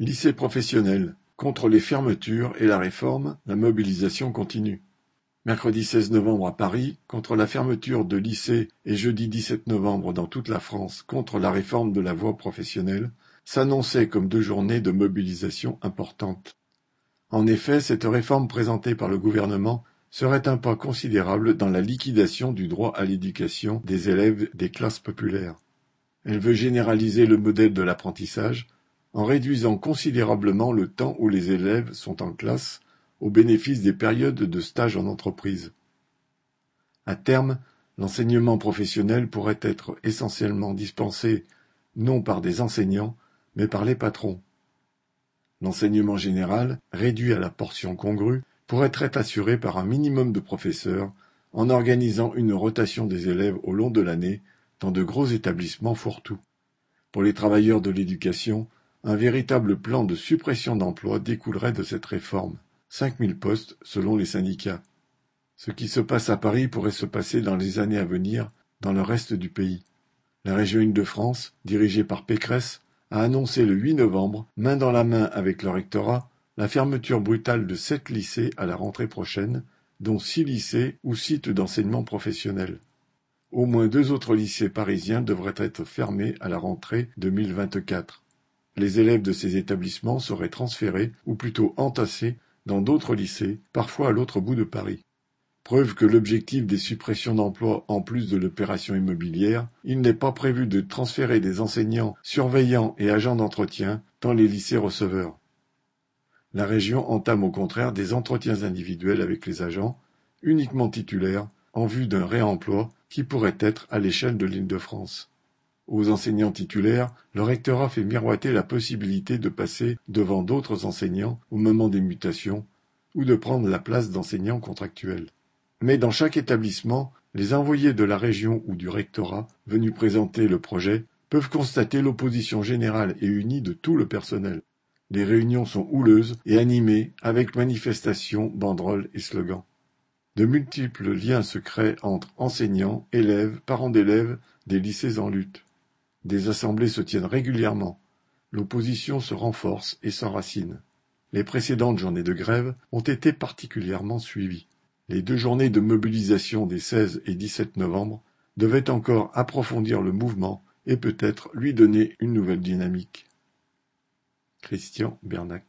Lycée professionnel: contre les fermetures et la réforme, la mobilisation continue. Mercredi 16 novembre à Paris, contre la fermeture de lycées et jeudi 17 novembre dans toute la France contre la réforme de la voie professionnelle, s'annonçaient comme deux journées de mobilisation importantes. En effet, cette réforme présentée par le gouvernement serait un pas considérable dans la liquidation du droit à l'éducation des élèves des classes populaires. Elle veut généraliser le modèle de l'apprentissage en réduisant considérablement le temps où les élèves sont en classe au bénéfice des périodes de stage en entreprise. À terme, l'enseignement professionnel pourrait être essentiellement dispensé non par des enseignants, mais par les patrons. L'enseignement général, réduit à la portion congrue, pourrait être assuré par un minimum de professeurs en organisant une rotation des élèves au long de l'année dans de gros établissements fourre-tout. Pour les travailleurs de l'éducation, un véritable plan de suppression d'emplois découlerait de cette réforme, cinq mille postes selon les syndicats. Ce qui se passe à Paris pourrait se passer dans les années à venir dans le reste du pays. La région Île-de-France, dirigée par Pécresse, a annoncé le 8 novembre, main dans la main avec le rectorat, la fermeture brutale de sept lycées à la rentrée prochaine, dont six lycées ou sites d'enseignement professionnel. Au moins deux autres lycées parisiens devraient être fermés à la rentrée 2024. Les élèves de ces établissements seraient transférés, ou plutôt entassés, dans d'autres lycées, parfois à l'autre bout de Paris. Preuve que l'objectif des suppressions d'emplois en plus de l'opération immobilière, il n'est pas prévu de transférer des enseignants, surveillants et agents d'entretien dans les lycées receveurs. La région entame au contraire des entretiens individuels avec les agents, uniquement titulaires, en vue d'un réemploi qui pourrait être à l'échelle de l'Île-de-France. Aux enseignants titulaires, le rectorat fait miroiter la possibilité de passer devant d'autres enseignants au moment des mutations ou de prendre la place d'enseignants contractuels. Mais dans chaque établissement, les envoyés de la région ou du rectorat venus présenter le projet peuvent constater l'opposition générale et unie de tout le personnel. Les réunions sont houleuses et animées avec manifestations, banderoles et slogans. De multiples liens se créent entre enseignants, élèves, parents d'élèves des lycées en lutte. Des assemblées se tiennent régulièrement. L'opposition se renforce et s'enracine. Les précédentes journées de grève ont été particulièrement suivies. Les deux journées de mobilisation des 16 et 17 novembre devaient encore approfondir le mouvement et peut-être lui donner une nouvelle dynamique. Christian Bernac